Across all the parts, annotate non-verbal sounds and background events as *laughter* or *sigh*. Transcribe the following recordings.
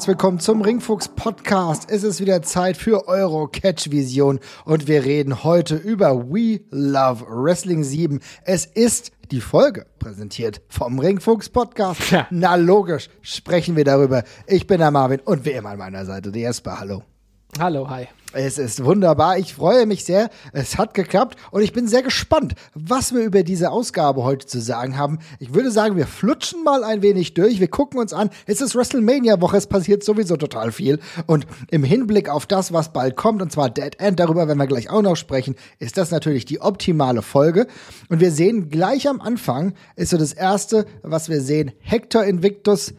Herzlich willkommen zum Ringfuchs Podcast. Es ist wieder Zeit für Euro Catch Vision und wir reden heute über We Love Wrestling 7. Es ist die Folge präsentiert vom Ringfuchs Podcast. Ja. Na logisch, sprechen wir darüber. Ich bin der Marvin und wie immer an meiner Seite der Jesper. Hallo. Hallo, hi. Es ist wunderbar. Ich freue mich sehr. Es hat geklappt und ich bin sehr gespannt, was wir über diese Ausgabe heute zu sagen haben. Ich würde sagen, wir flutschen mal ein wenig durch. Wir gucken uns an. Es ist WrestleMania-Woche. Es passiert sowieso total viel. Und im Hinblick auf das, was bald kommt, und zwar Dead End, darüber werden wir gleich auch noch sprechen, ist das natürlich die optimale Folge. Und wir sehen gleich am Anfang, ist so das erste, was wir sehen, Hector Invictus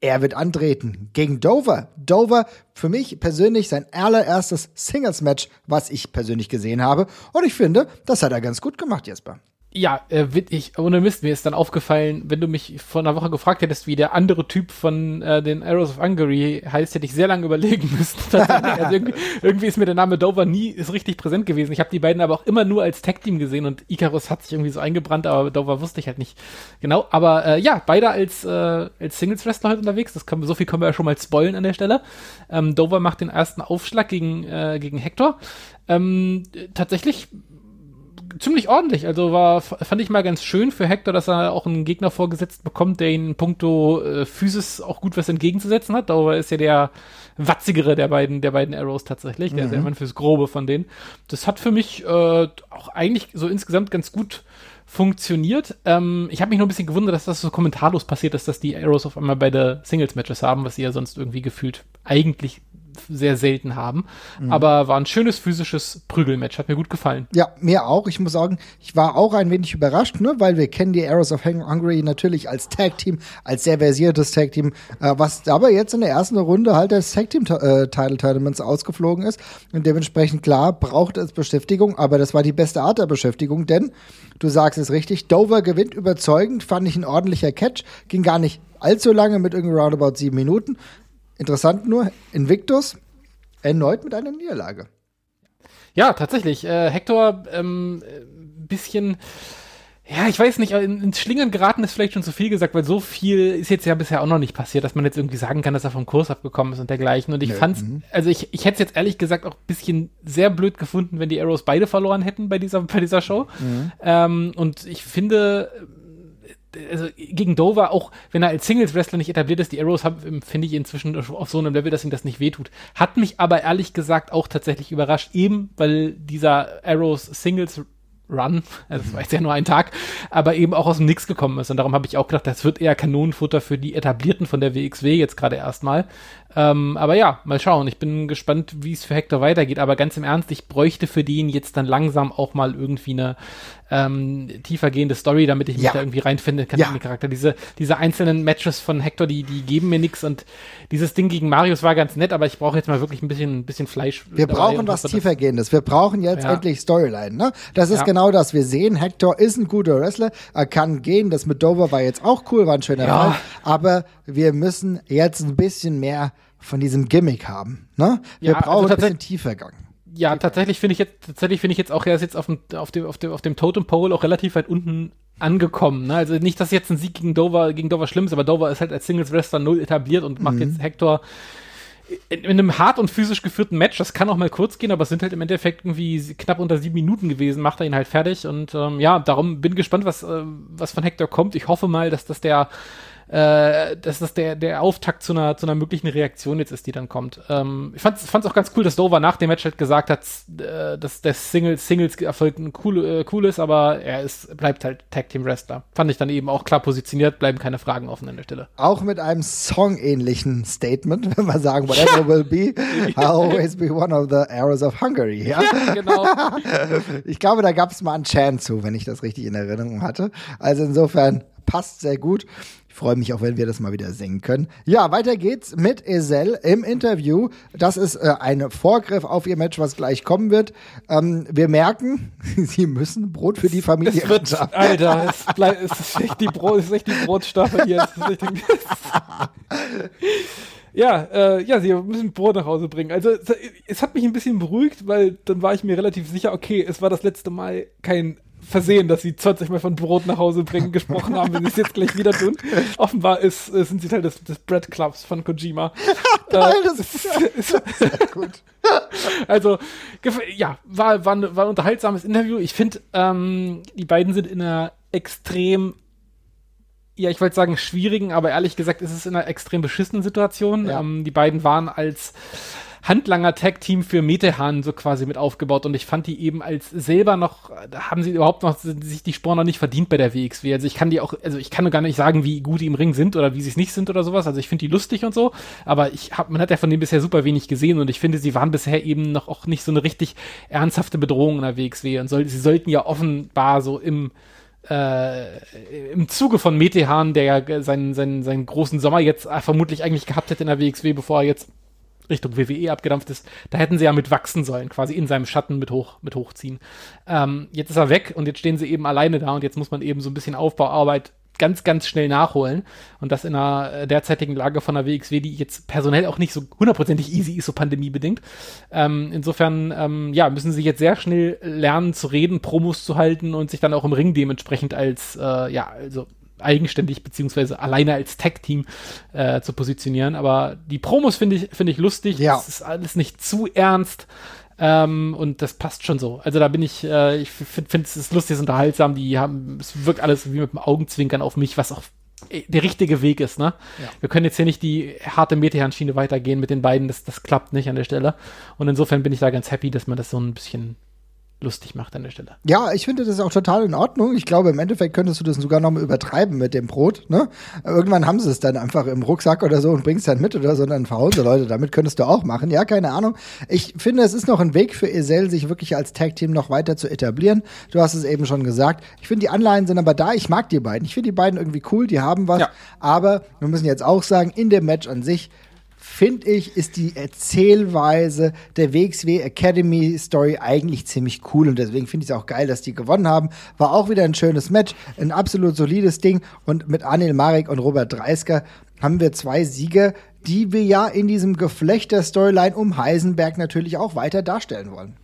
er wird antreten gegen Dover. Dover, für mich persönlich sein allererstes Singles-Match, was ich persönlich gesehen habe. Und ich finde, das hat er ganz gut gemacht, Jesper. Ja, äh, ich, ohne Mist, mir ist dann aufgefallen, wenn du mich vor einer Woche gefragt hättest, wie der andere Typ von äh, den Arrows of Hungary heißt, hätte ich sehr lange überlegen müssen. *laughs* also irgendwie, irgendwie ist mir der Name Dover nie ist richtig präsent gewesen. Ich habe die beiden aber auch immer nur als Tag-Team gesehen und Icarus hat sich irgendwie so eingebrannt, aber Dover wusste ich halt nicht genau. Aber äh, ja, beide als, äh, als Singles-Wrestler heute unterwegs. Das können, so viel können wir ja schon mal spoilen an der Stelle. Ähm, Dover macht den ersten Aufschlag gegen, äh, gegen Hector. Ähm, tatsächlich ziemlich ordentlich. Also war, fand ich mal ganz schön für Hector, dass er auch einen Gegner vorgesetzt bekommt, der ihn in puncto äh, Physis auch gut was entgegenzusetzen hat. Darüber ist ja der watzigere der beiden, der beiden Arrows tatsächlich, der, Mhm. der Mann fürs Grobe von denen. Das hat für mich äh, auch eigentlich so insgesamt ganz gut funktioniert. Ähm, ich habe mich nur ein bisschen gewundert, dass das so kommentarlos passiert ist, dass die Arrows auf einmal beide Singles-Matches haben, was sie ja sonst irgendwie gefühlt eigentlich sehr selten haben. Mhm. Aber war ein schönes physisches Prügelmatch, hat mir gut gefallen. Ja, mir auch. Ich muss sagen, ich war auch ein wenig überrascht, ne? weil wir kennen die Arrows of Hung- Hungary natürlich als Tag-Team, als sehr versiertes Tag-Team, äh, was aber jetzt in der ersten Runde halt des Tag-Team-Title-Tournaments ausgeflogen ist. Und dementsprechend, klar, braucht es Beschäftigung, aber das war die beste Art der Beschäftigung, denn du sagst es richtig, Dover gewinnt überzeugend, fand ich ein ordentlicher Catch, ging gar nicht allzu lange mit irgendwie roundabout sieben Minuten. Interessant nur, Invictus erneut mit einer Niederlage. Ja, tatsächlich. Äh, Hector, ähm, äh, bisschen, ja, ich weiß nicht, in, ins Schlingern geraten ist vielleicht schon zu viel gesagt, weil so viel ist jetzt ja bisher auch noch nicht passiert, dass man jetzt irgendwie sagen kann, dass er vom Kurs abgekommen ist und dergleichen. Und ich Nö, fand's, mhm. also ich, ich hätte es jetzt ehrlich gesagt auch ein bisschen sehr blöd gefunden, wenn die Arrows beide verloren hätten bei dieser, bei dieser Show. Ähm, und ich finde, also gegen Dover, auch wenn er als Singles-Wrestler nicht etabliert ist, die Arrows haben, finde ich inzwischen auf so einem Level, dass ihm das nicht wehtut. Hat mich aber ehrlich gesagt auch tatsächlich überrascht, eben weil dieser Arrows Singles Run, also das war jetzt ja nur ein Tag, aber eben auch aus dem Nix gekommen ist. Und darum habe ich auch gedacht, das wird eher Kanonenfutter für die Etablierten von der WXW jetzt gerade erstmal. Ähm, aber ja, mal schauen. Ich bin gespannt, wie es für Hector weitergeht. Aber ganz im Ernst, ich bräuchte für den jetzt dann langsam auch mal irgendwie eine ähm, tiefergehende Story, damit ich mich Ja. da irgendwie reinfinden kann Ja. in den Charakter. Diese, diese einzelnen Matches von Hector, die, die geben mir nichts und dieses Ding gegen Marius war ganz nett, aber ich brauche jetzt mal wirklich ein bisschen, ein bisschen Fleisch. Wir brauchen was tiefergehendes. Wir brauchen jetzt Ja. endlich Storyline. Ne? Das ist genau das. Wir sehen, Hector ist ein guter Wrestler. Er kann gehen. Das mit Dover war jetzt auch cool, war ein schöner Ja. Fall. Aber wir müssen jetzt ein bisschen mehr von diesem Gimmick haben. Ne? Wir Ja, also brauchen ein bisschen tatsächlich- Tiefergang. Ja, tatsächlich finde ich jetzt, tatsächlich finde ich jetzt auch, er ist jetzt auf dem, auf dem, auf dem, auf dem Totem Pole auch relativ weit unten angekommen. Ne? Also nicht, dass jetzt ein Sieg gegen Dover, gegen Dover schlimm ist, aber Dover ist halt als Singles Wrestler null etabliert und macht jetzt Hector in, in einem hart und physisch geführten Match, das kann auch mal kurz gehen, aber es sind halt im Endeffekt irgendwie knapp unter sieben Minuten gewesen, macht er ihn halt fertig und ähm, ja, darum bin gespannt, was, äh, was von Hector kommt. Ich hoffe mal, dass das der äh, dass das der, der Auftakt zu einer, zu einer möglichen Reaktion jetzt ist, die dann kommt. Ähm, ich fand es auch ganz cool, dass Dover nach dem Match halt gesagt hat, äh, dass der Singles, Singles-Erfolg cool, äh, cool ist, aber er ist, bleibt halt Tag-Team-Wrestler. Fand ich dann eben auch klar positioniert, bleiben keine Fragen offen an der Stelle. Auch mit einem songähnlichen Statement, *laughs* wenn wir sagen, whatever will be, *laughs* I'll always be one of the arrows of Hungary. Ja? genau. *laughs* Ich glaube, da gab es mal einen Chant zu, wenn ich das richtig in Erinnerung hatte. Also insofern passt sehr gut. Ich freue mich auch, wenn wir das mal wieder singen können. Ja, weiter geht's mit Esel im Interview. Das ist äh, ein Vorgriff auf ihr Match, was gleich kommen wird. Ähm, wir merken, *laughs* sie müssen Brot für die Familie Es wird. Alter, es, bleib, es ist echt die, Brot, es ist echt die Brotstaffel hier. *laughs* Ja, äh, ja, sie müssen Brot nach Hause bringen. Also es, es hat mich ein bisschen beruhigt, weil dann war ich mir relativ sicher, okay, es war das letzte Mal kein versehen, dass sie 20 Mal von Brot nach Hause bringen gesprochen haben, wenn sie es jetzt gleich wieder tun. *laughs* Offenbar ist, äh, sind sie Teil des, des Bread Clubs von Kojima. *laughs* Geil, das *laughs* ist, ist sehr gut. Also, ja, war, war, war ein unterhaltsames Interview. Ich finde, ähm, die beiden sind in einer extrem ja, ich wollte sagen schwierigen, aber ehrlich gesagt ist es in einer extrem beschissenen Situation. Ja. Ähm, die beiden waren als Handlanger-Tag-Team für Metehan so quasi mit aufgebaut und ich fand die eben als selber noch, haben sie überhaupt noch sich die Sporen noch nicht verdient bei der WXW. Also ich kann die auch, also ich kann gar nicht sagen, wie gut die im Ring sind oder wie sie es nicht sind oder sowas. Also ich finde die lustig und so, aber ich hab, man hat ja von denen bisher super wenig gesehen und ich finde, sie waren bisher eben noch auch nicht so eine richtig ernsthafte Bedrohung in der WXW und soll, sie sollten ja offenbar so im äh, im Zuge von Metehan, der ja seinen, seinen, seinen großen Sommer jetzt vermutlich eigentlich gehabt hätte in der WXW, bevor er jetzt Richtung WWE abgedampft ist, da hätten sie ja mit wachsen sollen, quasi in seinem Schatten mit, hoch, mit hochziehen. Ähm, jetzt ist er weg und jetzt stehen sie eben alleine da und jetzt muss man eben so ein bisschen Aufbauarbeit ganz, ganz schnell nachholen. Und das in einer äh, derzeitigen Lage von der WXW, die jetzt personell auch nicht so hundertprozentig easy ist, so pandemiebedingt. Ähm, insofern, ähm, ja, müssen sie jetzt sehr schnell lernen zu reden, Promos zu halten und sich dann auch im Ring dementsprechend als, äh, ja, also eigenständig beziehungsweise alleine als Tag-Team äh, zu positionieren. Aber die Promos finde ich, finde ich lustig. Ja. Es ist alles nicht zu ernst. Ähm, und das passt schon so. Also da bin ich, äh, ich finde es ist lustig, es ist unterhaltsam. Die haben, es wirkt alles wie mit dem Augenzwinkern auf mich, was auch äh, der richtige Weg ist, ne? Ja. Wir können jetzt hier nicht die harte Metehan-Schiene weitergehen mit den beiden, das, das klappt nicht an der Stelle. Und insofern bin ich da ganz happy, dass man das so ein bisschen lustig macht an der Stelle. Ja, ich finde das auch total in Ordnung. Ich glaube, im Endeffekt könntest du das sogar noch mal übertreiben mit dem Brot. Ne? Irgendwann haben sie es dann einfach im Rucksack oder so und bringst dann mit oder so dann verhause Leute. Damit könntest du auch machen. Ja, keine Ahnung. Ich finde, es ist noch ein Weg für Esel, sich wirklich als Tag-Team noch weiter zu etablieren. Du hast es eben schon gesagt. Ich finde, die Anleihen sind aber da. Ich mag die beiden. Ich finde die beiden irgendwie cool. Die haben was. Ja. Aber wir müssen jetzt auch sagen, in dem Match an sich finde ich, ist die Erzählweise der WXW Academy Story eigentlich ziemlich cool und deswegen finde ich es auch geil, dass die gewonnen haben. War auch wieder ein schönes Match, ein absolut solides Ding und mit Anil Marek und Robert Dreisker haben wir zwei Sieger, die wir ja in diesem Geflecht der Storyline um Heisenberg natürlich auch weiter darstellen wollen.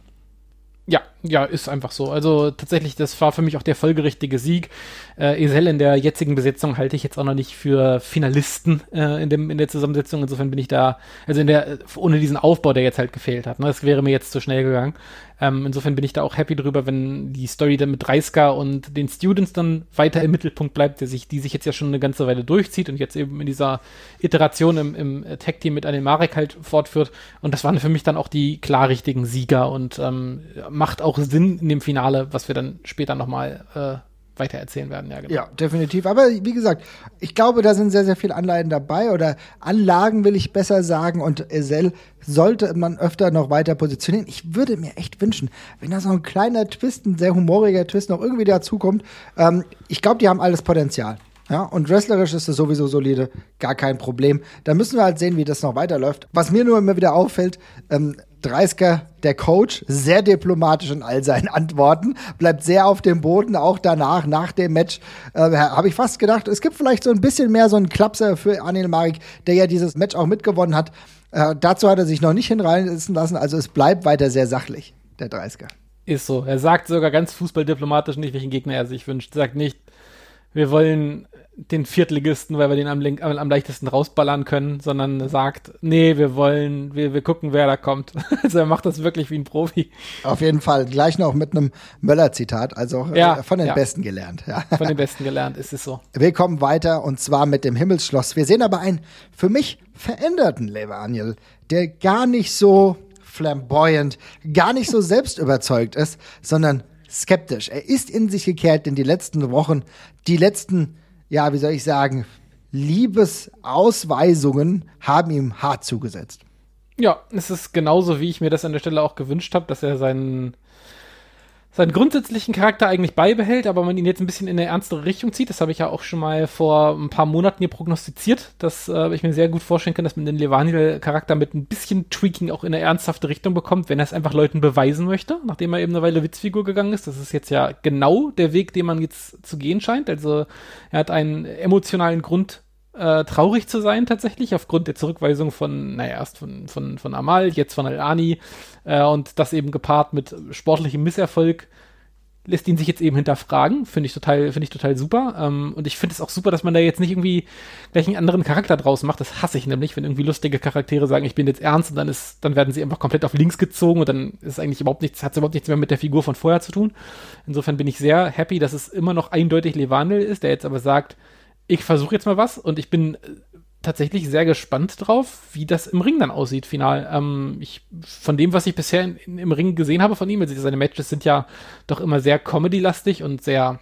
Ja, ja, ist einfach so. Also tatsächlich, das war für mich auch der folgerichtige Sieg. Äh, Esel in der jetzigen Besetzung halte ich jetzt auch noch nicht für Finalisten äh, in, dem, in der Zusammensetzung. Insofern bin ich da, also in der, ohne diesen Aufbau, der jetzt halt gefehlt hat. Ne? Das wäre mir jetzt zu schnell gegangen. Ähm, insofern bin ich da auch happy drüber, wenn die Story dann mit Dreisker und den Students dann weiter im Mittelpunkt bleibt, der sich, die sich jetzt ja schon eine ganze Weile durchzieht und jetzt eben in dieser Iteration im, im Tag-Team mit Anil Marek halt fortführt. Und das waren für mich dann auch die klar richtigen Sieger und ähm, macht auch Sinn in dem Finale, was wir dann später nochmal äh, weiter erzählen werden. Ja, genau. ja, definitiv. Aber wie gesagt, ich glaube, da sind sehr, sehr viele Anleihen dabei oder Anlagen will ich besser sagen und Esel sollte man öfter noch weiter positionieren. Ich würde mir echt wünschen, wenn da so ein kleiner Twist, ein sehr humoriger Twist noch irgendwie dazukommt. Ähm, ich glaube, die haben alles Potenzial. Ja, und wrestlerisch ist es sowieso solide, gar kein Problem. Da müssen wir halt sehen, wie das noch weiterläuft. Was mir nur immer wieder auffällt, ähm, Dreisker, der Coach, sehr diplomatisch in all seinen *laughs* Antworten, bleibt sehr auf dem Boden, auch danach, nach dem Match, äh, habe ich fast gedacht, es gibt vielleicht so ein bisschen mehr so einen Klapser für Anil Marik, der ja dieses Match auch mitgewonnen hat. Äh, dazu hat er sich noch nicht hinreißen lassen, also es bleibt weiter sehr sachlich, der Dreisker. Ist so. Er sagt sogar ganz fußballdiplomatisch nicht, welchen Gegner er sich wünscht. Er sagt nicht, wir wollen den Viertligisten, weil wir den am, am, am, leichtesten rausballern können, sondern sagt, nee, wir wollen, wir, wir gucken, wer da kommt. *laughs* also er macht das wirklich wie ein Profi. Auf jeden Fall. Gleich noch mit einem Möller-Zitat, also äh, ja, von den ja. Besten gelernt. Ja. Von den Besten gelernt, ist es so. *laughs* Wir kommen weiter und zwar mit dem Himmelsschloss. Wir sehen aber einen für mich veränderten Levaniel, der gar nicht so flamboyant, gar nicht so *laughs* selbstüberzeugt ist, sondern skeptisch. Er ist in sich gekehrt in die letzten Wochen, die letzten ja, wie soll ich sagen, Liebesausweisungen haben ihm hart zugesetzt. Ja, es ist genauso, wie ich mir das an der Stelle auch gewünscht habe, dass er seinen seinen grundsätzlichen Charakter eigentlich beibehält, aber man ihn jetzt ein bisschen in eine ernstere Richtung zieht. Das habe ich ja auch schon mal vor ein paar Monaten hier prognostiziert, dass äh, ich mir sehr gut vorstellen kann, dass man den Levanil-Charakter mit ein bisschen Tweaking auch in eine ernsthafte Richtung bekommt, wenn er es einfach Leuten beweisen möchte, nachdem er eben eine Weile Witzfigur gegangen ist. Das ist jetzt ja genau der Weg, den man jetzt zu gehen scheint. Also er hat einen emotionalen Grund, äh, traurig zu sein tatsächlich, aufgrund der Zurückweisung von, naja, erst von, von, von Amal, jetzt von Al-Ani äh, und das eben gepaart mit sportlichem Misserfolg lässt ihn sich jetzt eben hinterfragen. Finde ich total, finde ich total super. Ähm, und ich finde es auch super, dass man da jetzt nicht irgendwie gleich einen anderen Charakter draus macht. Das hasse ich nämlich, wenn irgendwie lustige Charaktere sagen, ich bin jetzt ernst und dann ist, dann werden sie einfach komplett auf links gezogen und dann ist eigentlich überhaupt nichts, hat es überhaupt nichts mehr mit der Figur von vorher zu tun. Insofern bin ich sehr happy, dass es immer noch eindeutig Levandel ist, der jetzt aber sagt, ich versuche jetzt mal was und ich bin tatsächlich sehr gespannt drauf, wie das im Ring dann aussieht, final. Ähm, ich, von dem, was ich bisher in, in, im Ring gesehen habe von ihm, also seine Matches sind ja doch immer sehr Comedy-lastig und sehr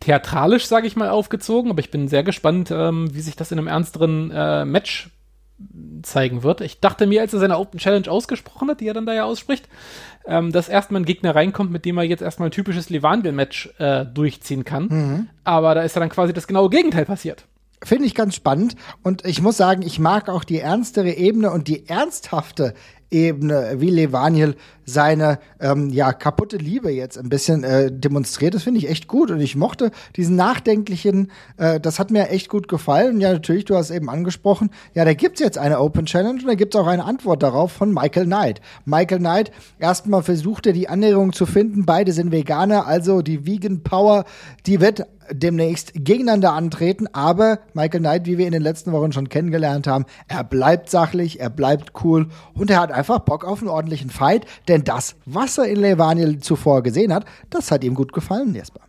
theatralisch, sage ich mal, aufgezogen, aber ich bin sehr gespannt, ähm, wie sich das in einem ernsteren äh, Match zeigen wird. Ich dachte mir, als er seine Open Challenge ausgesprochen hat, die er dann da ja ausspricht, ähm, dass erstmal ein Gegner reinkommt, mit dem er jetzt erstmal ein typisches Levandel-Match äh, durchziehen kann. Mhm. Aber da ist ja dann quasi das genaue Gegenteil passiert. Finde ich ganz spannend. Und ich muss sagen, ich mag auch die ernstere Ebene und die ernsthafte Ebene, wie Levaniel seine ähm, ja kaputte Liebe jetzt ein bisschen äh, demonstriert. Das finde ich echt gut und ich mochte diesen nachdenklichen. Äh, das hat mir echt gut gefallen. Ja, natürlich, du hast eben angesprochen. Ja, da gibt's jetzt eine Open Challenge und da gibt's auch eine Antwort darauf von Michael Knight. Michael Knight erstmal versuchte die Annäherung zu finden. Beide sind Veganer, also die Vegan Power, die wird demnächst gegeneinander antreten, aber Michael Knight, wie wir in den letzten Wochen schon kennengelernt haben, er bleibt sachlich, er bleibt cool und er hat einfach Bock auf einen ordentlichen Fight, denn das, was er in Levaniel zuvor gesehen hat, das hat ihm gut gefallen, Jesper.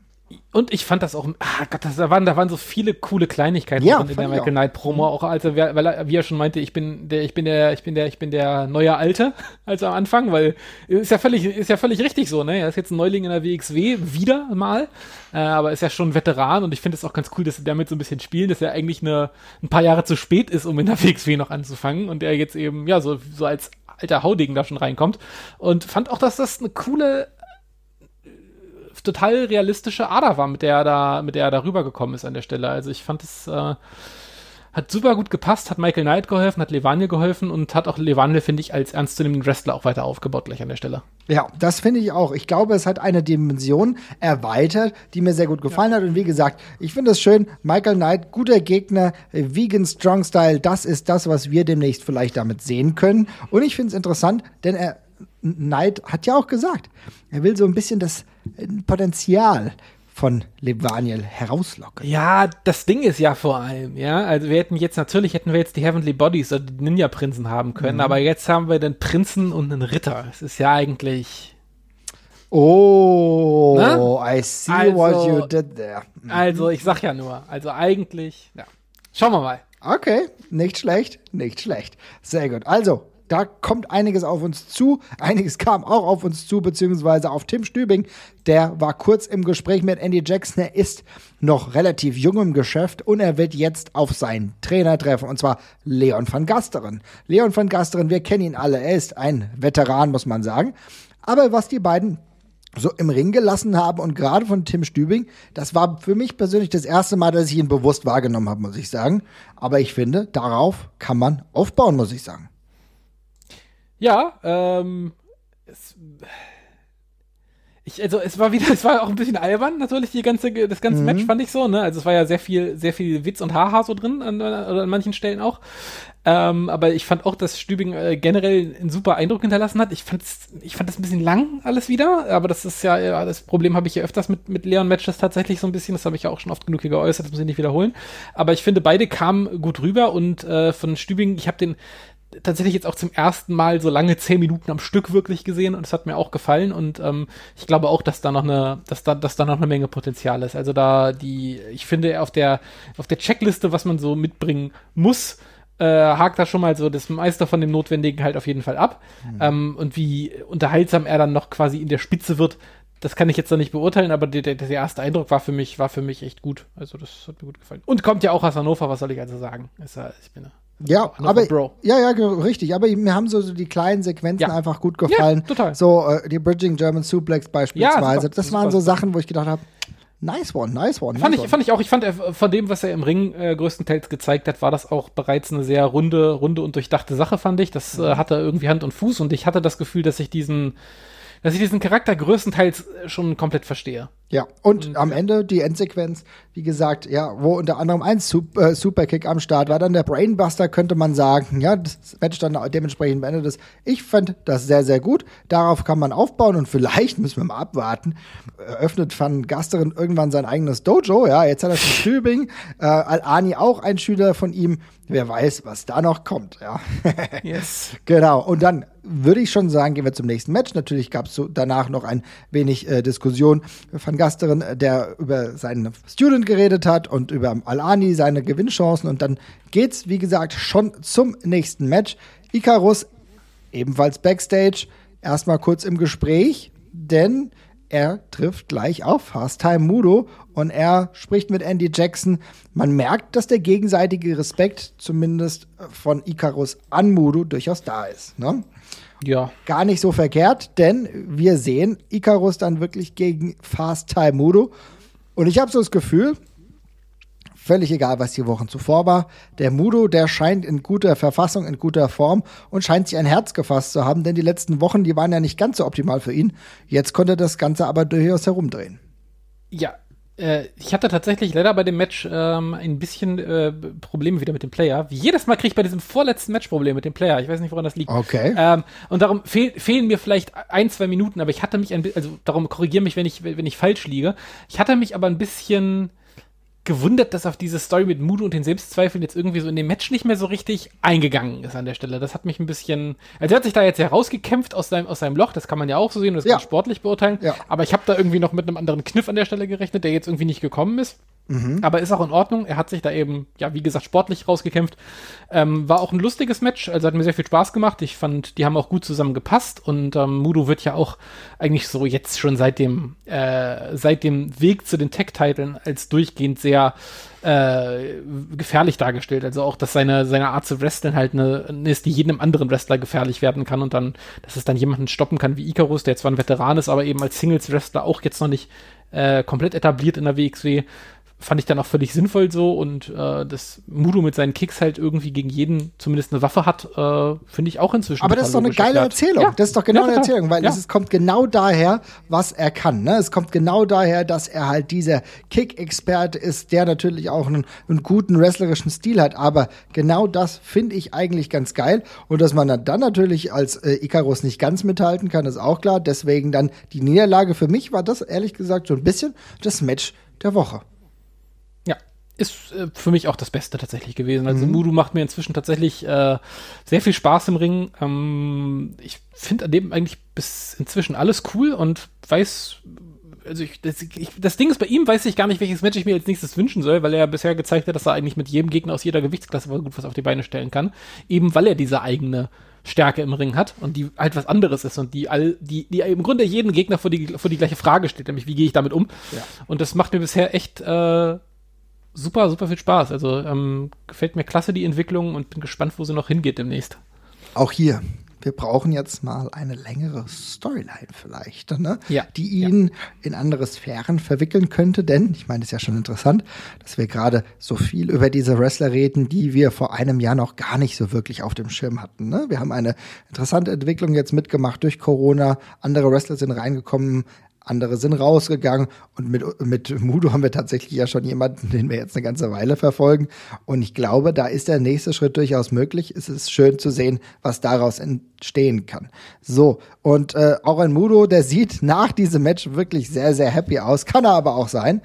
Und ich fand das auch, ah Gott, das, da, waren, da waren so viele coole Kleinigkeiten ja, in der Michael Knight Promo, auch also weil er, wie er schon meinte, ich bin der, ich bin der, ich bin der, ich bin der neue Alte, *laughs* als am Anfang, weil ist ja völlig, ist ja völlig richtig so, ne? Er ist jetzt ein Neuling in der WXW, wieder mal, äh, aber ist ja schon ein Veteran und ich finde es auch ganz cool, dass sie damit so ein bisschen spielen, dass er eigentlich eine, ein paar Jahre zu spät ist, um in der WXW noch anzufangen und er jetzt eben, ja, so, so als alter Haudegen da schon reinkommt und fand auch, dass das eine coole total realistische Ader war, mit der er da, mit der er da rübergekommen ist an der Stelle. Also ich fand es äh, hat super gut gepasst, hat Michael Knight geholfen, hat Levaniel geholfen und hat auch Levaniel, finde ich, als ernstzunehmenden Wrestler auch weiter aufgebaut gleich an der Stelle. Ja, das finde ich auch. Ich glaube, es hat eine Dimension erweitert, die mir sehr gut gefallen ja. hat. Und wie gesagt, ich finde es schön, Michael Knight, guter Gegner, Vegan Strong Style, das ist das, was wir demnächst vielleicht damit sehen können. Und ich finde es interessant, denn er Knight hat ja auch gesagt, er will so ein bisschen das äh, Potenzial von Levaniel herauslocken. Ja, das Ding ist ja vor allem, ja, also wir hätten jetzt natürlich hätten wir jetzt die Heavenly Bodies oder die Ninja Prinzen haben können, mhm. aber jetzt haben wir den Prinzen und einen Ritter. Es ist ja eigentlich Oh, Na? I see also, what you did there. Mhm. Also, ich sag ja nur, also eigentlich, ja. Schauen wir mal. Okay, nicht schlecht, nicht schlecht. Sehr gut. Also, da kommt einiges auf uns zu. Einiges kam auch auf uns zu, beziehungsweise auf Tim Stübing. Der war kurz im Gespräch mit Andy Jackson. Er ist noch relativ jung im Geschäft und er wird jetzt auf seinen Trainer treffen, und zwar Leon van Gasteren. Leon van Gasteren, wir kennen ihn alle. Er ist ein Veteran, muss man sagen. Aber was die beiden so im Ring gelassen haben und gerade von Tim Stübing, das war für mich persönlich das erste Mal, dass ich ihn bewusst wahrgenommen habe, muss ich sagen. Aber ich finde, darauf kann man aufbauen, muss ich sagen. Ja, ähm, es, ich, also es war wieder, *laughs* es war auch ein bisschen albern, natürlich, die ganze, das ganze mhm. Match fand ich so, ne? Also es war ja sehr viel, sehr viel Witz und Haha so drin, an, oder an manchen Stellen auch. Ähm, aber ich fand auch, dass Stübing äh, generell einen super Eindruck hinterlassen hat. Ich fand ich fand das ein bisschen lang alles wieder, aber das ist ja, ja das Problem habe ich ja öfters mit, mit Leon Matches tatsächlich so ein bisschen. Das habe ich ja auch schon oft genug hier geäußert, das muss ich nicht wiederholen. Aber ich finde, beide kamen gut rüber und äh, von Stübing, ich habe den, tatsächlich jetzt auch zum ersten Mal so lange zehn Minuten am Stück wirklich gesehen und es hat mir auch gefallen und ähm, ich glaube auch, dass da noch eine, dass da, dass da noch eine Menge Potenzial ist. Also da die, ich finde auf der auf der Checkliste, was man so mitbringen muss, äh, hakt da schon mal so das Meister von dem Notwendigen halt auf jeden Fall ab. Mhm. Ähm, und wie unterhaltsam er dann noch quasi in der Spitze wird, das kann ich jetzt noch nicht beurteilen, aber der, der, der erste Eindruck war für mich, war für mich echt gut. Also das hat mir gut gefallen. Und kommt ja auch aus Hannover, was soll ich also sagen? Ist, ich bin ja, aber Bro. ja, ja, richtig. Aber mir haben so, so die kleinen Sequenzen ja. einfach gut gefallen. Ja, total. So äh, die Bridging German Suplex beispielsweise. Ja, das waren so Sachen, wo ich gedacht habe, nice one, nice one. Fand nice ich, one. fand ich auch. Ich fand von dem, was er im Ring äh, größtenteils gezeigt hat, war das auch bereits eine sehr runde, runde und durchdachte Sache, fand ich. Das äh, hatte irgendwie Hand und Fuß und ich hatte das Gefühl, dass ich diesen dass ich diesen Charakter größtenteils schon komplett verstehe. Ja, und, und am Ende die Endsequenz, wie gesagt, ja, wo unter anderem ein Super, äh, Superkick am Start war, dann der Brainbuster, könnte man sagen. Ja, das Match dann dementsprechend beendet ist. Ich fand das sehr, sehr gut. Darauf kann man aufbauen und vielleicht *laughs* müssen wir mal abwarten. Eröffnet Van Gasterin irgendwann sein eigenes Dojo. Ja, jetzt hat er schon Tübingen. Äh, Al-Ani auch ein Schüler von ihm. Wer weiß, was da noch kommt. Ja. *laughs* yes. Genau. Und dann würde ich schon sagen, gehen wir zum nächsten Match. Natürlich gab es so danach noch ein wenig äh, Diskussion. Van Gasterin, der über seinen Student geredet hat und über Al-Ani, seine Gewinnchancen. Und dann geht's, wie gesagt, schon zum nächsten Match. Icarus, ebenfalls Backstage, erstmal kurz im Gespräch, denn er trifft gleich auf Fast Time Mudo und er spricht mit Andy Jackson. Man merkt, dass der gegenseitige Respekt zumindest von Icarus an Mudo durchaus da ist. Ne? Ja. Gar nicht so verkehrt, denn wir sehen Icarus dann wirklich gegen Fast Time Mudo. Und ich habe so das Gefühl, völlig egal, was die Wochen zuvor war, der Mudo, der scheint in guter Verfassung, in guter Form und scheint sich ein Herz gefasst zu haben, denn die letzten Wochen, die waren ja nicht ganz so optimal für ihn. Jetzt konnte das Ganze aber durchaus herumdrehen. Ja, ich hatte tatsächlich leider bei dem Match ähm, ein bisschen äh, Probleme wieder mit dem Player. Wie jedes Mal kriege ich bei diesem vorletzten Match Probleme mit dem Player. Ich weiß nicht, woran das liegt. Okay. Ähm, und darum fehl, fehlen mir vielleicht ein, zwei Minuten, aber ich hatte mich ein bisschen, also darum korrigiere mich, wenn ich, wenn ich falsch liege. Ich hatte mich aber ein bisschen gewundert, dass auf diese Story mit Mudo und den Selbstzweifeln jetzt irgendwie so in dem Match nicht mehr so richtig eingegangen ist an der Stelle. Das hat mich ein bisschen. Also er hat sich da jetzt herausgekämpft aus seinem, aus seinem Loch, das kann man ja auch so sehen und das ja. kann sportlich beurteilen. Ja. Aber ich habe da irgendwie noch mit einem anderen Kniff an der Stelle gerechnet, der jetzt irgendwie nicht gekommen ist. Mhm. Aber ist auch in Ordnung. Er hat sich da eben, ja, wie gesagt, sportlich rausgekämpft. Ähm, war auch ein lustiges Match, also hat mir sehr viel Spaß gemacht. Ich fand, die haben auch gut zusammen gepasst und ähm, Mudo wird ja auch eigentlich so jetzt schon seit dem, äh, seit dem Weg zu den Tech-Titeln als durchgehend sehr äh, gefährlich dargestellt. Also auch, dass seine, seine Art zu wresteln halt eine, eine ist, die jedem anderen Wrestler gefährlich werden kann und dann, dass es dann jemanden stoppen kann wie Icarus, der zwar ein Veteran ist, aber eben als Singles-Wrestler auch jetzt noch nicht äh, komplett etabliert in der WXW fand ich dann auch völlig sinnvoll so und äh, dass Mudo mit seinen Kicks halt irgendwie gegen jeden zumindest eine Waffe hat, äh, finde ich auch inzwischen. Aber das ist doch eine geile erklärt. Erzählung. Ja. Das ist doch genau ja, eine Erzählung, weil ja. es kommt genau daher, was er kann. Ne? Es kommt genau daher, dass er halt dieser Kick-Experte ist, der natürlich auch einen, einen guten wrestlerischen Stil hat. Aber genau das finde ich eigentlich ganz geil. Und dass man dann natürlich als äh, Icarus nicht ganz mithalten kann, ist auch klar. Deswegen dann die Niederlage für mich war das ehrlich gesagt so ein bisschen das Match der Woche ist äh, für mich auch das Beste tatsächlich gewesen. Also mhm. Mudu macht mir inzwischen tatsächlich äh, sehr viel Spaß im Ring. Ähm, ich finde an dem eigentlich bis inzwischen alles cool und weiß, also ich das, ich, das Ding ist, bei ihm weiß ich gar nicht, welches Match ich mir als nächstes wünschen soll, weil er bisher gezeigt hat, dass er eigentlich mit jedem Gegner aus jeder Gewichtsklasse gut was auf die Beine stellen kann. Eben weil er diese eigene Stärke im Ring hat und die halt was anderes ist und die all, die, die im Grunde jeden Gegner vor die, vor die gleiche Frage stellt, nämlich wie gehe ich damit um? Ja. Und das macht mir bisher echt äh, super, super viel Spaß. Also ähm, gefällt mir klasse die Entwicklung und bin gespannt, wo sie noch hingeht demnächst. Auch hier. Wir brauchen jetzt mal eine längere Storyline vielleicht, ne? ja, die ihn ja. in andere Sphären verwickeln könnte. Denn, ich meine, es ist ja schon interessant, dass wir gerade so viel über diese Wrestler reden, die wir vor einem Jahr noch gar nicht so wirklich auf dem Schirm hatten. Ne? Wir haben eine interessante Entwicklung jetzt mitgemacht durch Corona. Andere Wrestler sind reingekommen, andere sind rausgegangen und mit, mit Mudo haben wir tatsächlich ja schon jemanden, den wir jetzt eine ganze Weile verfolgen. Und ich glaube, da ist der nächste Schritt durchaus möglich. Es ist schön zu sehen, was daraus entstehen kann. So, und äh, auch ein Mudo, der sieht nach diesem Match wirklich sehr, sehr happy aus, kann er aber auch sein.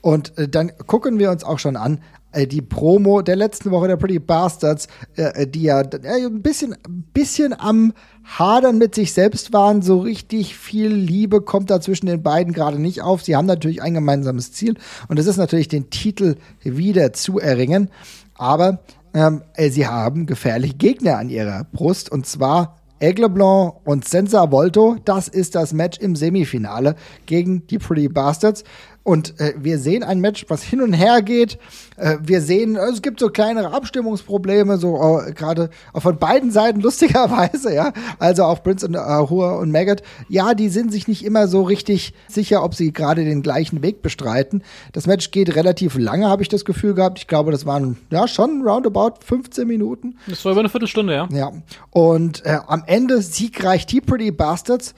Und äh, dann gucken wir uns auch schon an, die Promo der letzten Woche der Pretty Bastards, äh, die ja äh, ein bisschen, bisschen am Hadern mit sich selbst waren. So richtig viel Liebe kommt da zwischen den beiden gerade nicht auf. Sie haben natürlich ein gemeinsames Ziel und das ist natürlich den Titel wieder zu erringen. Aber ähm, sie haben gefährliche Gegner an ihrer Brust und zwar Aigle Blanc und Senza Volto. Das ist das Match im Semifinale gegen die Pretty Bastards. Und äh, wir sehen ein Match, was hin und her geht. Äh, wir sehen, äh, es gibt so kleinere Abstimmungsprobleme, so äh, gerade von beiden Seiten *laughs* lustigerweise, ja. Also auch Prince und Ahura und Maggot, ja, die sind sich nicht immer so richtig sicher, ob sie gerade den gleichen Weg bestreiten. Das Match geht relativ lange, habe ich das Gefühl gehabt. Ich glaube, das waren ja schon roundabout 15 Minuten. Das war über eine Viertelstunde, ja. Ja. Und äh, am Ende siegreich die Pretty Bastards.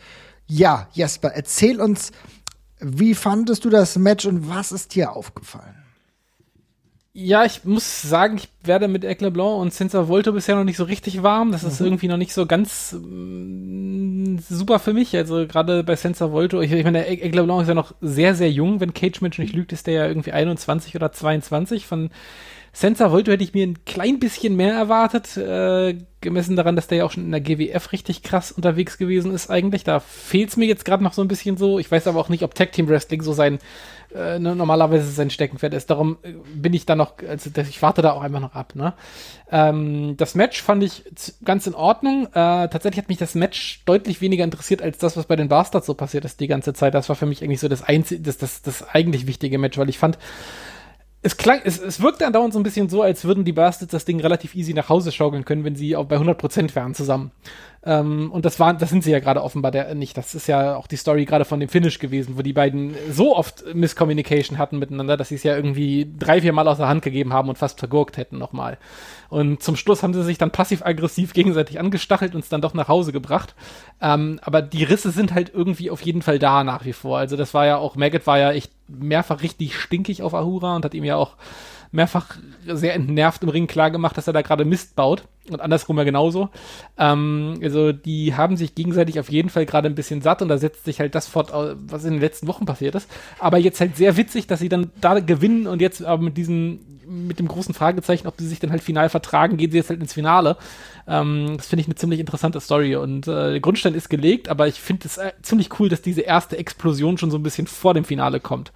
Ja, Jesper, erzähl uns, Wie fandest du das Match und was ist dir aufgefallen? Ja, ich muss sagen, ich werde mit Eclair Blanc und Sensor Volto bisher noch nicht so richtig warm. Das ist mhm. irgendwie noch nicht so ganz mm, super für mich. Also gerade bei Sensor Volto, ich, ich meine, Eclair Blanc ist ja noch sehr, sehr jung. Wenn Cage Match nicht lügt, ist der ja irgendwie 21 oder 22. Von Sensor Volto hätte ich mir ein klein bisschen mehr erwartet, äh, gemessen daran, dass der ja auch schon in der GWF richtig krass unterwegs gewesen ist eigentlich. Da fehlt es mir jetzt gerade noch so ein bisschen so. Ich weiß aber auch nicht, ob Tag Team Wrestling so sein äh, ne, normalerweise sein Steckenpferd ist. Darum äh, bin ich da noch, also ich warte da auch einfach noch ab. Ne? Ähm, das Match fand ich ganz in Ordnung. Äh, tatsächlich hat mich das Match deutlich weniger interessiert als das, was bei den Bastards so passiert ist die ganze Zeit. Das war für mich eigentlich so das einzige, das, das, das eigentlich wichtige Match, weil ich fand, es klang, es, es wirkte andauernd so ein bisschen so, als würden die Bastards das Ding relativ easy nach Hause schaukeln können, wenn sie auch bei 100% wären zusammen. Ähm, und das waren, das sind sie ja gerade offenbar der, nicht. Das ist ja auch die Story gerade von dem Finish gewesen, wo die beiden so oft Misscommunication hatten miteinander, dass sie es ja irgendwie drei, vier Mal aus der Hand gegeben haben und fast vergurkt hätten nochmal. Und zum Schluss haben sie sich dann passiv-aggressiv gegenseitig angestachelt und es dann doch nach Hause gebracht. Ähm, aber die Risse sind halt irgendwie auf jeden Fall da nach wie vor. Also das war ja auch, Maggot war ja echt mehrfach richtig stinkig auf Ahura und hat ihm ja auch mehrfach sehr entnervt im Ring klar gemacht, dass er da gerade Mist baut. Und andersrum ja genauso. Ähm, also die haben sich gegenseitig auf jeden Fall gerade ein bisschen satt und da setzt sich halt das fort, was in den letzten Wochen passiert ist. Aber jetzt halt sehr witzig, dass sie dann da gewinnen und jetzt aber mit diesem, mit dem großen Fragezeichen, ob sie sich dann halt final vertragen, gehen sie jetzt halt ins Finale. Ähm, das finde ich eine ziemlich interessante Story und äh, der Grundstein ist gelegt, aber ich finde es äh, ziemlich cool, dass diese erste Explosion schon so ein bisschen vor dem Finale kommt.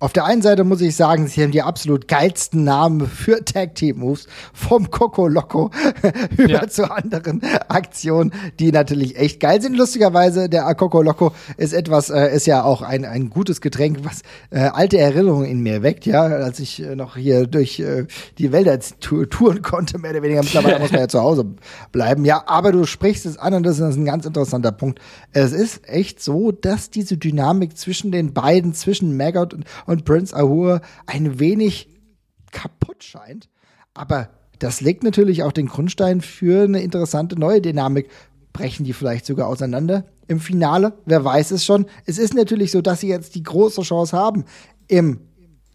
Auf der einen Seite muss ich sagen, sie haben die absolut geilsten Namen für Tag Team Moves vom Coco Loco *laughs* über ja. zu anderen Aktionen, die natürlich echt geil sind. Lustigerweise, der Coco Loco ist etwas, äh, ist ja auch ein, ein gutes Getränk, was äh, alte Erinnerungen in mir weckt, ja, als ich äh, noch hier durch äh, die Wälder touren konnte, mehr oder weniger. Mittlerweile *laughs* muss man ja zu Hause bleiben. Ja, aber du sprichst es an und das ist ein ganz interessanter Punkt. Es ist echt so, dass diese Dynamik zwischen den beiden, zwischen Maggot und und Prince Ahur ein wenig kaputt scheint. Aber das legt natürlich auch den Grundstein für eine interessante neue Dynamik. Brechen die vielleicht sogar auseinander im Finale? Wer weiß es schon. Es ist natürlich so, dass sie jetzt die große Chance haben, im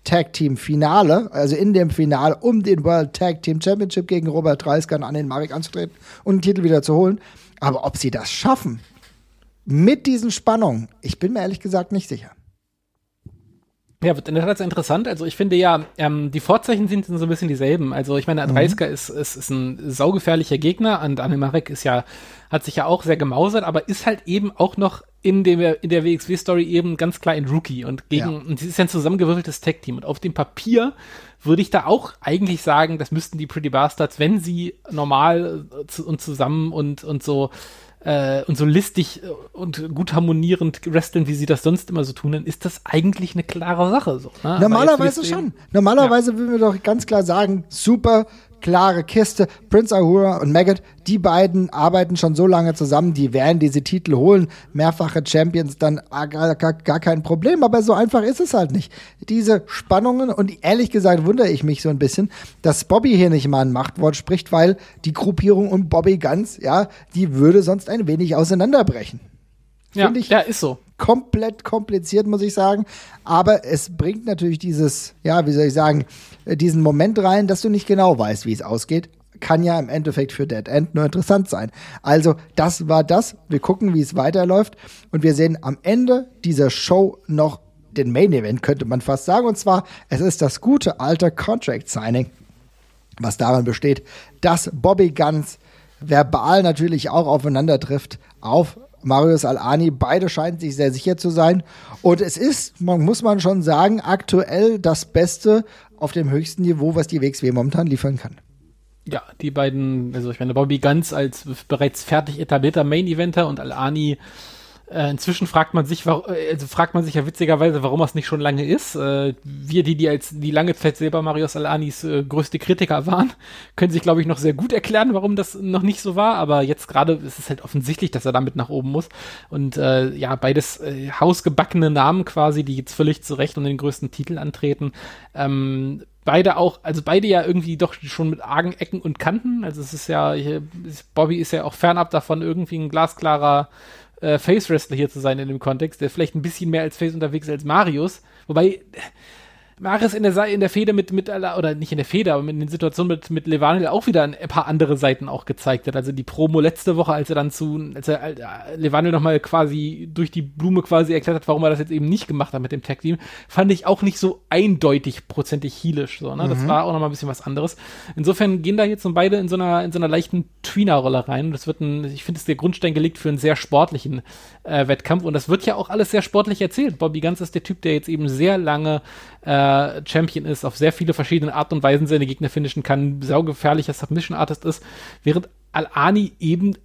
Tag Team Finale, also in dem Finale um den World Tag Team Championship gegen Robert Dreisker und den Marek anzutreten und den Titel wieder zu holen. Aber ob sie das schaffen, mit diesen Spannungen, ich bin mir ehrlich gesagt nicht sicher. Ja, wird in der Tat interessant. Also ich finde ja, ähm, die Vorzeichen sind so ein bisschen dieselben. Also ich meine, Adreiska mhm. ist, ist, ist ein saugefährlicher Gegner und Anemarek ist ja, hat sich ja auch sehr gemausert, aber ist halt eben auch noch in, dem, in der WXW-Story eben ganz klar ein Rookie und gegen, ja. und sie ist ja ein zusammengewürfeltes Tech-Team. Und auf dem Papier würde ich da auch eigentlich sagen, das müssten die Pretty Bastards, wenn sie normal äh, und zusammen und, und so äh, und so listig und gut harmonierend wresteln, wie sie das sonst immer so tun, dann ist das eigentlich eine klare Sache. So, ne? Normalerweise schon. Normalerweise ja. würden wir doch ganz klar sagen, super, klare Kiste. Prince Ahura und Maggot, die beiden arbeiten schon so lange zusammen, die werden diese Titel holen. Mehrfache Champions, dann gar, gar, gar kein Problem. Aber so einfach ist es halt nicht. Diese Spannungen und ehrlich gesagt wundere ich mich so ein bisschen, dass Bobby hier nicht mal ein Machtwort spricht, weil die Gruppierung um Bobby Ganz, ja, die würde sonst ein wenig auseinanderbrechen. Ja, ich ja, ist so. Komplett kompliziert, muss ich sagen. Aber es bringt natürlich dieses, ja, wie soll ich sagen, äh, diesen Moment rein, dass du nicht genau weißt, wie es ausgeht. Kann ja im Endeffekt für Dead End nur interessant sein. Also, das war das. Wir gucken, wie es weiterläuft. Und wir sehen am Ende dieser Show noch den Main Event, könnte man fast sagen. Und zwar, es ist das gute alte Contract Signing, was daran besteht, dass Bobby Guns verbal natürlich auch aufeinander trifft auf Marius Al-Ani. Beide scheinen sich sehr sicher zu sein. Und es ist, man muss man schon sagen, aktuell das Beste auf dem höchsten Niveau, was die WXW momentan liefern kann. Ja, die beiden, also ich meine, Bobby Ganz als bereits fertig etablierter Main-Eventer und Al-Ani äh, inzwischen fragt man sich, äh, also fragt man sich ja witzigerweise, warum das nicht schon lange ist. Äh, wir, die, die als die lange Zeit selber Marius Alanis größte Kritiker waren, *laughs* können sich, glaube ich, noch sehr gut erklären, warum das noch nicht so war. Aber jetzt gerade ist es halt offensichtlich, dass er damit nach oben muss. Und ja, beides hausgebackene Namen quasi, die jetzt völlig zurecht um den größten Titel antreten. Ähm, beide auch, also beide ja irgendwie doch schon mit argen Ecken und Kanten. Also es ist ja, Bobby ist ja auch fernab davon, irgendwie ein glasklarer äh, Face-Wrestler hier zu sein in dem Kontext, der vielleicht ein bisschen mehr als Face unterwegs ist als Marius. Wobei, Maris in der, in der Feder mit, mit, oder nicht in der Feder, aber in den Situationen mit, mit Levanil auch wieder ein paar andere Seiten auch gezeigt hat. Also die Promo letzte Woche, als er dann zu, als er äh, Levanil nochmal quasi durch die Blume quasi erklärt hat, warum er das jetzt eben nicht gemacht hat mit dem Tag Team, fand ich auch nicht so eindeutig prozentig heelisch, so, ne? Das mhm. war auch nochmal ein bisschen was anderes. Insofern gehen da jetzt so beide in so einer, in so einer leichten Tweener-Rolle rein. Das wird ein, ich finde, es der Grundstein gelegt für einen sehr sportlichen äh, Wettkampf und das wird ja auch alles sehr sportlich erzählt. Bobby Ganz ist der Typ, der jetzt eben sehr lange äh, Champion ist, auf sehr viele verschiedene Art und Weisen seine Gegner finishen kann, saugefährlicher Submission Artist ist, während Al-Ani eben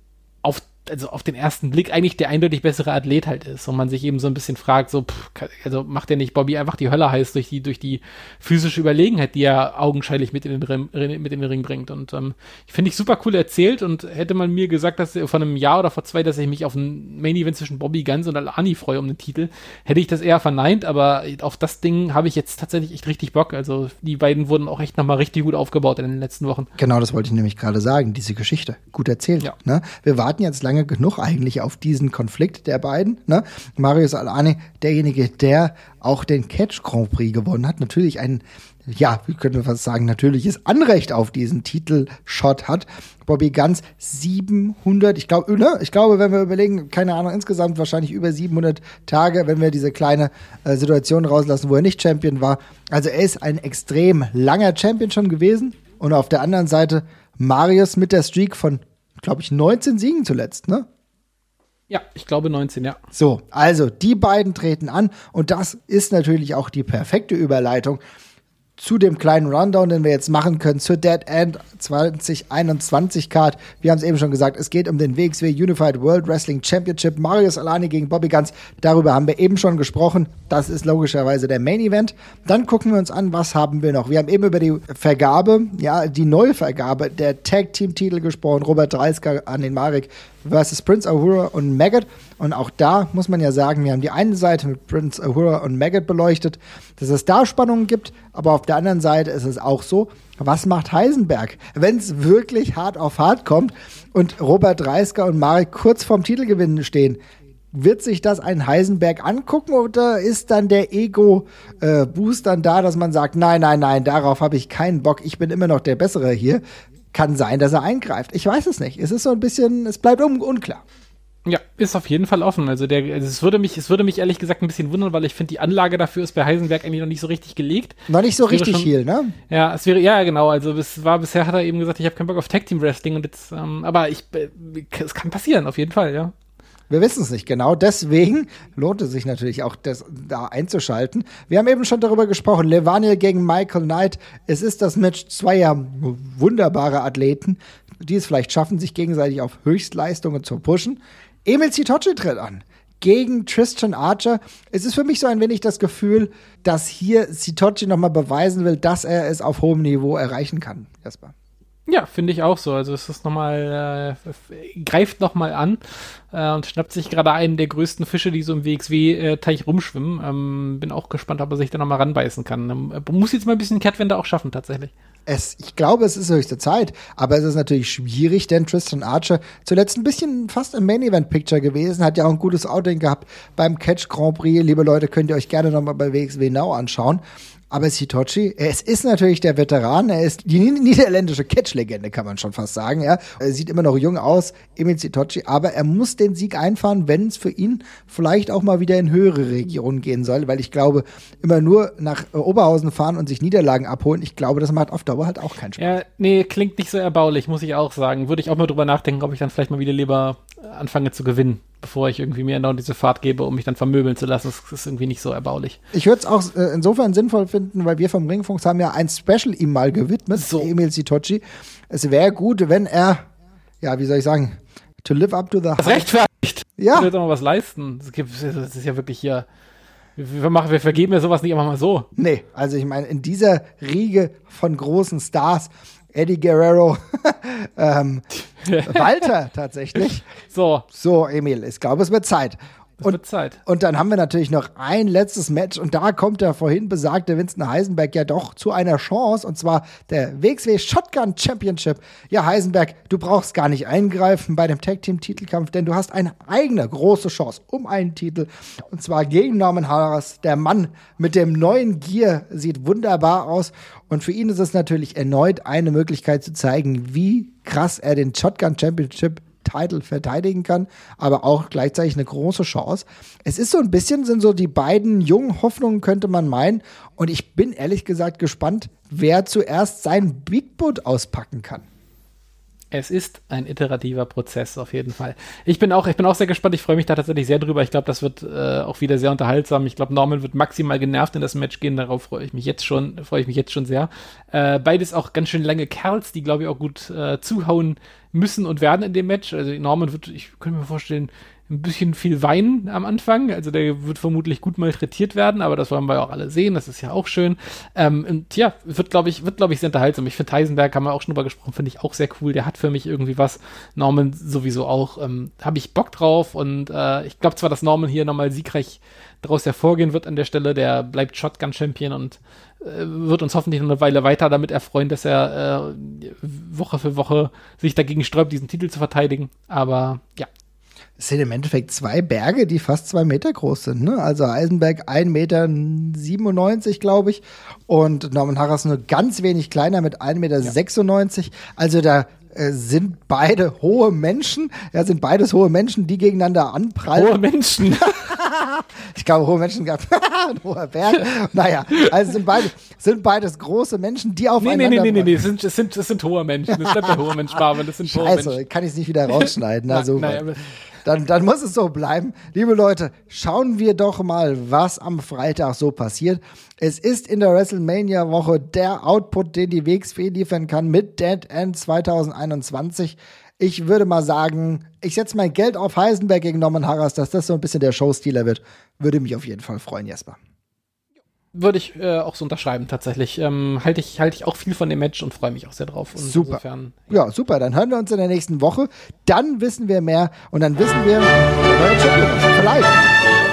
auf also auf den ersten Blick eigentlich der eindeutig bessere Athlet halt ist und man sich eben so ein bisschen fragt, so, pff, also macht der nicht Bobby einfach die Hölle heiß durch die, durch die physische Überlegenheit, die er augenscheinlich mit in den, Ring, mit in den Ring bringt. Und ähm, ich finde ich super cool erzählt und hätte man mir gesagt, dass vor einem Jahr oder vor zwei, dass ich mich auf ein Main Event zwischen Bobby Guns und Alani freue um den Titel, hätte ich das eher verneint, aber auf das Ding habe ich jetzt tatsächlich echt richtig Bock. Also die beiden wurden auch echt nochmal richtig gut aufgebaut in den letzten Wochen. Genau, das wollte ich nämlich gerade sagen, diese Geschichte. Gut erzählt. Ja. Ne? Wir warten jetzt lange genug eigentlich auf diesen Konflikt der beiden. Ne? Marius Alani, derjenige, der auch den Catch Grand Prix gewonnen hat, natürlich ein, ja, wie könnte man fast sagen, natürliches Anrecht auf diesen Titelshot hat. Bobby Ganz 700, ich glaube, ne, ich glaube, wenn wir überlegen, keine Ahnung, insgesamt wahrscheinlich über 700 Tage, wenn wir diese kleine äh, Situation rauslassen, wo er nicht Champion war. Also er ist ein extrem langer Champion schon gewesen. Und auf der anderen Seite Marius mit der Streak von glaube ich, 19 Siegen zuletzt, ne? Ja, ich glaube 19, ja. So, also die beiden treten an und das ist natürlich auch die perfekte Überleitung zu dem kleinen Rundown, den wir jetzt machen können, zur Dead End 2021 Card. Wir haben es eben schon gesagt, es geht um den WXW Unified World Wrestling Championship. Marius Alani gegen Bobby Guns. Darüber haben wir eben schon gesprochen. Das ist logischerweise der Main Event. Dann gucken wir uns an, was haben wir noch. Wir haben eben über die Vergabe, ja, die Neuvergabe der Tag Team Titel gesprochen. Robert Dreisker an den Marek versus Prince Ahura und Maggot. Und auch da muss man ja sagen, wir haben die eine Seite mit Prince Ahura und Maggot beleuchtet, dass es da Spannungen gibt, aber auf der anderen Seite ist es auch so, was macht Heisenberg, wenn es wirklich hart auf hart kommt und Robert Dreisker und Marek kurz vorm Titelgewinnen stehen? Wird sich das ein Heisenberg angucken oder ist dann der Ego-Boost äh, dann da, dass man sagt, nein, nein, nein, darauf habe ich keinen Bock, ich bin immer noch der Bessere hier? Kann sein, dass er eingreift. Ich weiß es nicht. Es ist so ein bisschen, es bleibt un unklar. Ja, ist auf jeden Fall offen. Also der, also es würde mich, es würde mich ehrlich gesagt ein bisschen wundern, weil ich finde, die Anlage dafür ist bei Heisenberg eigentlich noch nicht so richtig gelegt. Noch nicht so richtig schon, viel, ne? Ja, es wäre, ja, genau. Also es war bisher hat er eben gesagt, ich habe keinen Bock auf Tag Team Wrestling und jetzt, ähm, aber ich, äh, es kann passieren, auf jeden Fall, ja. Wir wissen es nicht genau. Deswegen lohnt es sich natürlich auch, das da einzuschalten. Wir haben eben schon darüber gesprochen. Levaniel gegen Michael Knight. Es ist das Match zweier wunderbare Athleten, die es vielleicht schaffen, sich gegenseitig auf Höchstleistungen zu pushen. Emil Citocci tritt an gegen Tristan Archer. Es ist für mich so ein wenig das Gefühl, dass hier Citocci nochmal beweisen will, dass er es auf hohem Niveau erreichen kann. Jasper. Ja, finde ich auch so. Also es ist nochmal, äh, greift nochmal an äh, und schnappt sich gerade einen der größten Fische, die so im WXW-Teich rumschwimmen. Ähm, bin auch gespannt, ob er sich da nochmal ranbeißen kann. Ähm, muss jetzt mal ein bisschen Kehrtwende auch schaffen, tatsächlich. Es, ich glaube, es ist höchste Zeit, aber es ist natürlich schwierig, denn Tristan Archer zuletzt ein bisschen fast im Main Event Picture gewesen, hat ja auch ein gutes Outing gehabt beim Catch Grand Prix. Liebe Leute, könnt ihr euch gerne nochmal bei WXW Now anschauen. Aber Sitochi, es ist natürlich der Veteran, er ist die niederländische Catch-Legende, kann man schon fast sagen. Ja. Er sieht immer noch jung aus, Emil Sitochi, aber er muss den Sieg einfahren, wenn es für ihn vielleicht auch mal wieder in höhere Regionen gehen soll, weil ich glaube, immer nur nach Oberhausen fahren und sich Niederlagen abholen, ich glaube, das macht auf Dauer halt auch keinen Spaß. Ja, nee, klingt nicht so erbaulich, muss ich auch sagen. Würde ich auch mal drüber nachdenken, ob ich dann vielleicht mal wieder lieber anfange zu gewinnen bevor ich irgendwie mir andauernd diese Fahrt gebe, um mich dann vermöbeln zu lassen. Das ist irgendwie nicht so erbaulich. Ich würde es auch äh, insofern sinnvoll finden, weil wir vom Ringfunks haben ja ein Special ihm mal gewidmet, so. Emil Sitochi. Es wäre gut, wenn er, ja, wie soll ich sagen, to live up to the Das rechtfertigt. Ja. Ich will doch mal was leisten. Das, gibt, das ist ja wirklich hier. Wir, machen, wir vergeben ja sowas nicht immer mal so. Nee, also ich meine, in dieser Riege von großen Stars Eddie Guerrero, *laughs* ähm, *laughs* Walter tatsächlich. So. So, Emil, ich glaube, es wird Zeit. Das und, wird Zeit. Und dann haben wir natürlich noch ein letztes Match und da kommt der vorhin besagte Winston Heisenberg ja doch zu einer Chance und zwar der WXW Shotgun Championship. Ja, Heisenberg, du brauchst gar nicht eingreifen bei dem Tag Team Titelkampf, denn du hast eine eigene große Chance um einen Titel und zwar gegen Norman Harris. Der Mann mit dem neuen Gear sieht wunderbar aus und für ihn ist es natürlich erneut eine Möglichkeit zu zeigen, wie krass er den Shotgun Championship Title verteidigen kann, aber auch gleichzeitig eine große Chance. Es ist so ein bisschen, sind so die beiden jungen Hoffnungen, könnte man meinen. Und ich bin ehrlich gesagt gespannt, wer zuerst sein Big Boot auspacken kann. Es ist ein iterativer Prozess auf jeden Fall. Ich bin auch, ich bin auch sehr gespannt. Ich freue mich da tatsächlich sehr drüber. Ich glaube, das wird äh, auch wieder sehr unterhaltsam. Ich glaube, Norman wird maximal genervt in das Match gehen. Darauf freue ich mich jetzt schon, freue ich mich jetzt schon sehr. Äh, beides auch ganz schön lange Kerls, die glaube ich auch gut äh, zuhauen müssen und werden in dem Match. Also Norman wird, ich könnte mir vorstellen, ein bisschen viel weinen am Anfang. Also der wird vermutlich gut malträtiert werden, aber das wollen wir auch alle sehen. Das ist ja auch schön. Ähm, und ja, wird, glaube ich, wird, glaube ich, sehr unterhaltsam. Ich finde Heisenberg, haben wir auch schon drüber gesprochen, finde ich auch sehr cool. Der hat für mich irgendwie was. Norman sowieso auch. Ähm, Habe ich Bock drauf und äh, ich glaube zwar, dass Norman hier nochmal siegreich daraus hervorgehen wird an der Stelle. Der bleibt Shotgun-Champion und äh, wird uns hoffentlich noch eine Weile weiter damit erfreuen, dass er äh, Woche für Woche sich dagegen sträubt, diesen Titel zu verteidigen. Aber ja, es sind im Endeffekt zwei Berge, die fast zwei Meter groß sind. Ne? Also Eisenberg 1,97 Meter, glaube ich. Und Norman Harras nur ganz wenig kleiner mit 1,96 Meter. Ja. Also da äh, sind beide hohe Menschen. Ja, sind beides hohe Menschen, die gegeneinander anprallen. Hohe Menschen. *laughs* ich glaube, hohe Menschen gab *laughs* ein hoher Berg. Naja, also sind, beide, sind beides große Menschen, die aufeinander... Nee, nee, nee, nee, nee, es sind, es sind, es sind hohe Menschen. Das bleibt der hohe Mensch, Marvin. Das sind hohe Scheiße, Menschen. kann ich es nicht wieder rausschneiden. *laughs* Na, so na, dann, dann muss es so bleiben. Liebe Leute, schauen wir doch mal, was am Freitag so passiert. Es ist in der WrestleMania-Woche der Output, den die WXW liefern kann mit Dead End 2021. Ich würde mal sagen, ich setze mein Geld auf Heisenberg gegen Norman Harras, dass das so ein bisschen der Showstealer wird. Würde mich auf jeden Fall freuen, Jesper würde ich äh, auch so unterschreiben, tatsächlich. Ähm, Halte ich, halt ich auch viel von dem Match und freue mich auch sehr drauf. Und super. Insofern, ja. ja. super. Dann hören wir uns in der nächsten Woche. Dann wissen wir mehr und dann wissen wir, wer der Champion ist. Vielleicht.